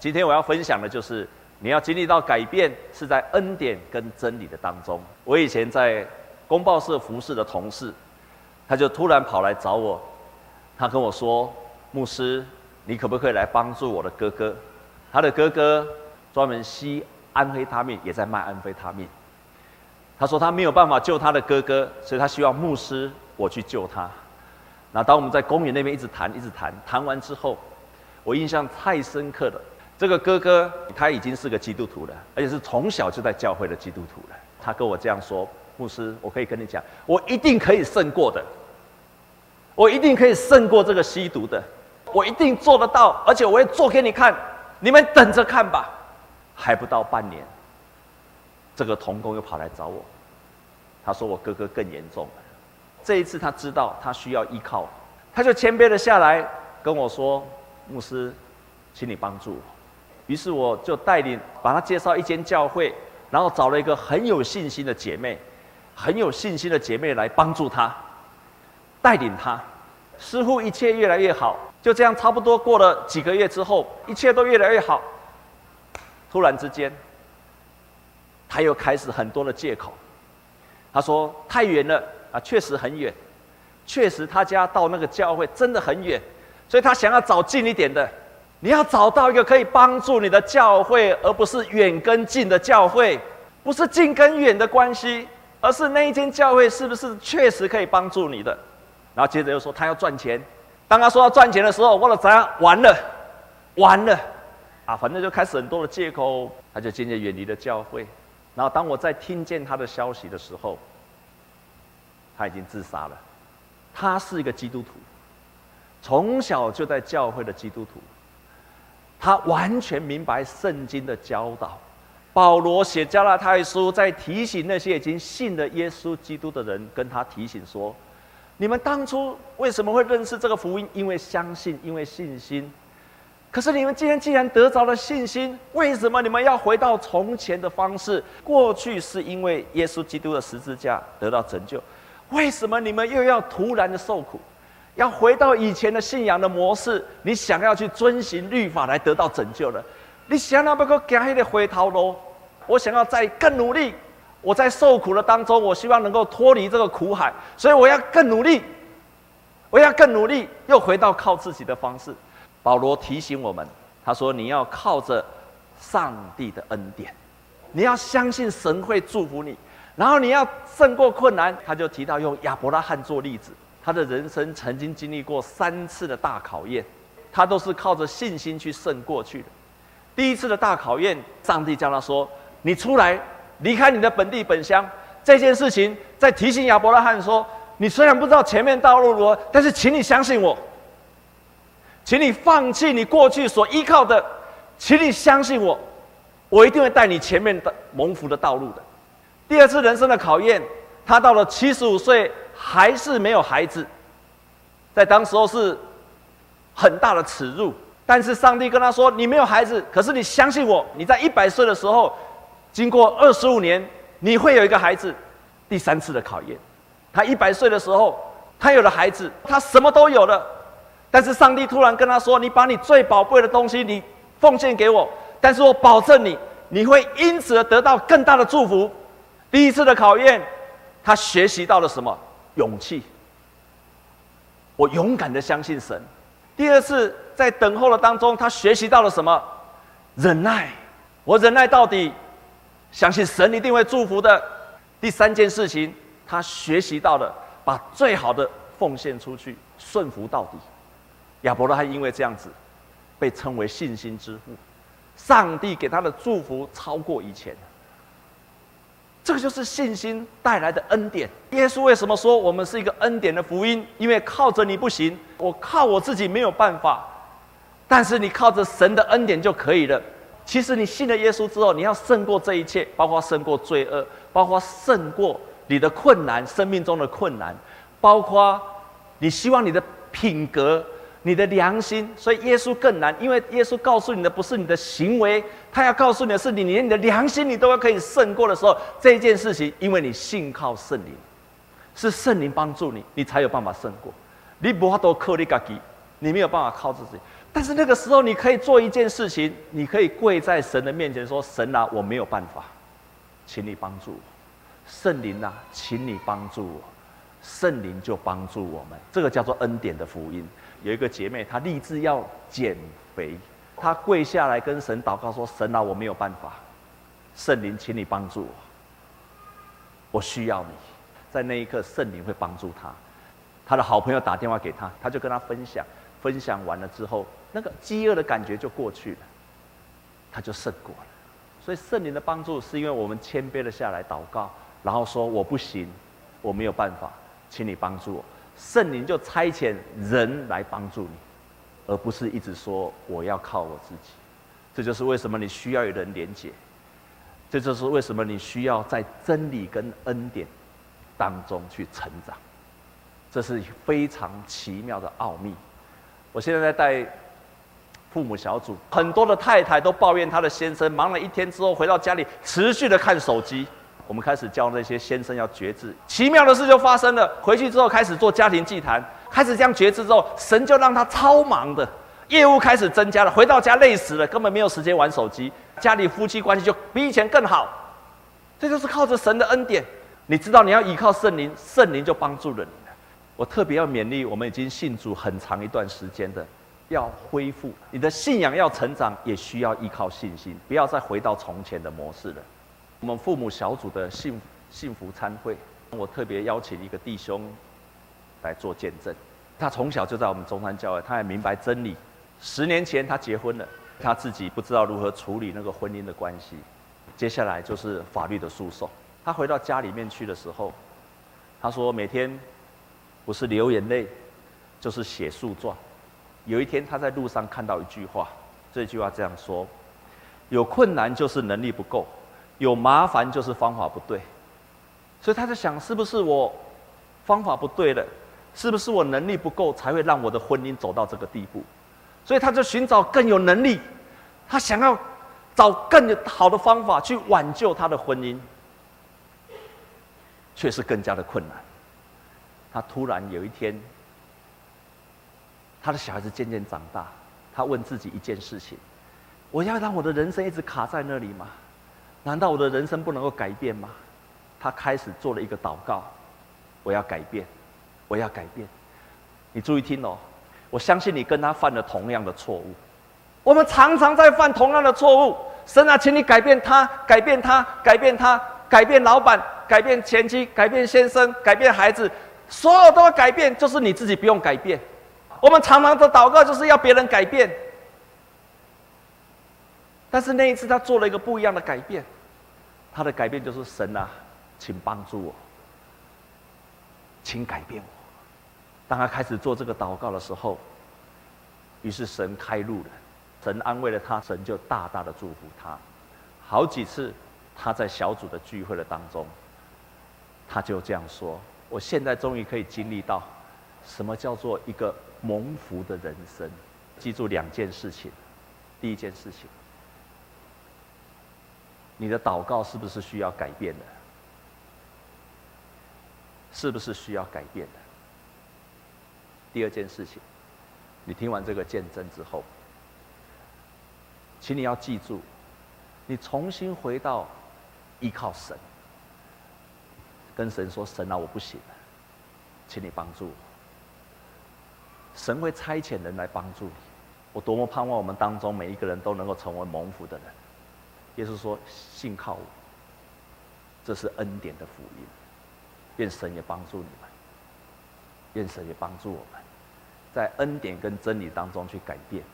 今天我要分享的就是，你要经历到改变，是在恩典跟真理的当中。我以前在公报社服侍的同事，他就突然跑来找我，他跟我说：“牧师，你可不可以来帮助我的哥哥？他的哥哥专门吸安非他命，也在卖安非他命。他说他没有办法救他的哥哥，所以他希望牧师我去救他。那当我们在公园那边一直谈，一直谈，谈完之后，我印象太深刻了。”这个哥哥他已经是个基督徒了，而且是从小就在教会的基督徒了。他跟我这样说：“牧师，我可以跟你讲，我一定可以胜过的，我一定可以胜过这个吸毒的，我一定做得到，而且我会做给你看，你们等着看吧。”还不到半年，这个童工又跑来找我，他说：“我哥哥更严重了，这一次他知道他需要依靠，他就谦卑的下来跟我说：‘牧师，请你帮助我。’”于是我就带领把他介绍一间教会，然后找了一个很有信心的姐妹，很有信心的姐妹来帮助他，带领他，似乎一切越来越好。就这样，差不多过了几个月之后，一切都越来越好。突然之间，他又开始很多的借口。他说太远了啊，确实很远，确实他家到那个教会真的很远，所以他想要找近一点的。你要找到一个可以帮助你的教会，而不是远跟近的教会，不是近跟远的关系，而是那一间教会是不是确实可以帮助你的？然后接着又说他要赚钱，当他说要赚钱的时候，我了怎样？完了，完了，啊，反正就开始很多的借口，他就渐渐远离了教会。然后当我在听见他的消息的时候，他已经自杀了。他是一个基督徒，从小就在教会的基督徒。他完全明白圣经的教导。保罗写加拉太书，在提醒那些已经信了耶稣基督的人，跟他提醒说：“你们当初为什么会认识这个福音？因为相信，因为信心。可是你们今天既然得着了信心，为什么你们要回到从前的方式？过去是因为耶稣基督的十字架得到拯救，为什么你们又要突然的受苦？”要回到以前的信仰的模式，你想要去遵循律法来得到拯救了，你想要不够赶快的回头喽？我想要再更努力，我在受苦的当中，我希望能够脱离这个苦海，所以我要更努力，我要更努力，又回到靠自己的方式。保罗提醒我们，他说：“你要靠着上帝的恩典，你要相信神会祝福你，然后你要胜过困难。”他就提到用亚伯拉罕做例子。他的人生曾经经历过三次的大考验，他都是靠着信心去胜过去的。第一次的大考验，上帝叫他说：“你出来，离开你的本地本乡。”这件事情在提醒亚伯拉罕说：“你虽然不知道前面道路如何，但是请你相信我，请你放弃你过去所依靠的，请你相信我，我一定会带你前面的蒙福的道路的。”第二次人生的考验，他到了七十五岁。还是没有孩子，在当时候是很大的耻辱。但是上帝跟他说：“你没有孩子，可是你相信我，你在一百岁的时候，经过二十五年，你会有一个孩子。”第三次的考验，他一百岁的时候，他有了孩子，他什么都有了。但是上帝突然跟他说：“你把你最宝贵的东西，你奉献给我，但是我保证你，你会因此而得到更大的祝福。”第一次的考验，他学习到了什么？勇气，我勇敢的相信神。第二次在等候的当中，他学习到了什么？忍耐，我忍耐到底，相信神一定会祝福的。第三件事情，他学习到了把最好的奉献出去，顺服到底。亚伯拉罕因为这样子，被称为信心之父。上帝给他的祝福超过以前。这个就是信心带来的恩典。耶稣为什么说我们是一个恩典的福音？因为靠着你不行，我靠我自己没有办法，但是你靠着神的恩典就可以了。其实你信了耶稣之后，你要胜过这一切，包括胜过罪恶，包括胜过你的困难，生命中的困难，包括你希望你的品格。你的良心，所以耶稣更难，因为耶稣告诉你的不是你的行为，他要告诉你的是，你连你的良心你都要可以胜过的时候，这件事情，因为你信靠圣灵，是圣灵帮助你，你才有办法胜过。你不要多靠你自己，你没有办法靠自己。但是那个时候，你可以做一件事情，你可以跪在神的面前说：“神啊，我没有办法，请你帮助我。圣灵啊，请你帮助我。圣灵就帮助我们。这个叫做恩典的福音。有一个姐妹，她立志要减肥，她跪下来跟神祷告说：‘神啊，我没有办法。圣灵，请你帮助我。我需要你。’在那一刻，圣灵会帮助她。她的好朋友打电话给她，她就跟她分享。分享完了之后。那个饥饿的感觉就过去了，她就胜过了。所以圣灵的帮助是因为我们谦卑了下来祷告，然后说我不行，我没有办法，请你帮助我。圣灵就差遣人来帮助你，而不是一直说我要靠我自己。这就是为什么你需要与人连结，这就是为什么你需要在真理跟恩典当中去成长。这是非常奇妙的奥秘。我现在在带。父母小组，很多的太太都抱怨她的先生忙了一天之后回到家里持续的看手机。我们开始教那些先生要觉知，奇妙的事就发生了。回去之后开始做家庭祭坛，开始这样觉知之后，神就让他超忙的业务开始增加了。回到家累死了，根本没有时间玩手机，家里夫妻关系就比以前更好。这就是靠着神的恩典。你知道你要依靠圣灵，圣灵就帮助了你。我特别要勉励我们已经信主很长一段时间的。要恢复你的信仰，要成长，也需要依靠信心，不要再回到从前的模式了。我们父母小组的幸幸福餐会，我特别邀请一个弟兄来做见证。他从小就在我们中山教会，他也明白真理。十年前他结婚了，他自己不知道如何处理那个婚姻的关系。接下来就是法律的诉讼。他回到家里面去的时候，他说每天不是流眼泪，就是写诉状。有一天，他在路上看到一句话，这句话这样说：“有困难就是能力不够，有麻烦就是方法不对。”所以他在想，是不是我方法不对了？是不是我能力不够，才会让我的婚姻走到这个地步？所以他就寻找更有能力，他想要找更好的方法去挽救他的婚姻，却是更加的困难。他突然有一天。他的小孩子渐渐长大，他问自己一件事情：我要让我的人生一直卡在那里吗？难道我的人生不能够改变吗？他开始做了一个祷告：我要改变，我要改变。你注意听哦，我相信你跟他犯了同样的错误。我们常常在犯同样的错误。神啊，请你改变他，改变他，改变他，改变老板，改变前妻，改变先生，改变孩子，所有都要改变，就是你自己不用改变。我们常常的祷告就是要别人改变，但是那一次他做了一个不一样的改变，他的改变就是神啊，请帮助我，请改变我。当他开始做这个祷告的时候，于是神开路了，神安慰了他，神就大大的祝福他。好几次他在小组的聚会的当中，他就这样说：“我现在终于可以经历到什么叫做一个。”蒙福的人生，记住两件事情。第一件事情，你的祷告是不是需要改变的？是不是需要改变的？第二件事情，你听完这个见证之后，请你要记住，你重新回到依靠神，跟神说：“神啊，我不行了，请你帮助我。”神会差遣人来帮助你，我多么盼望我们当中每一个人都能够成为蒙福的人。耶稣说：“信靠我，这是恩典的福音。”愿神也帮助你们，愿神也帮助我们，在恩典跟真理当中去改变。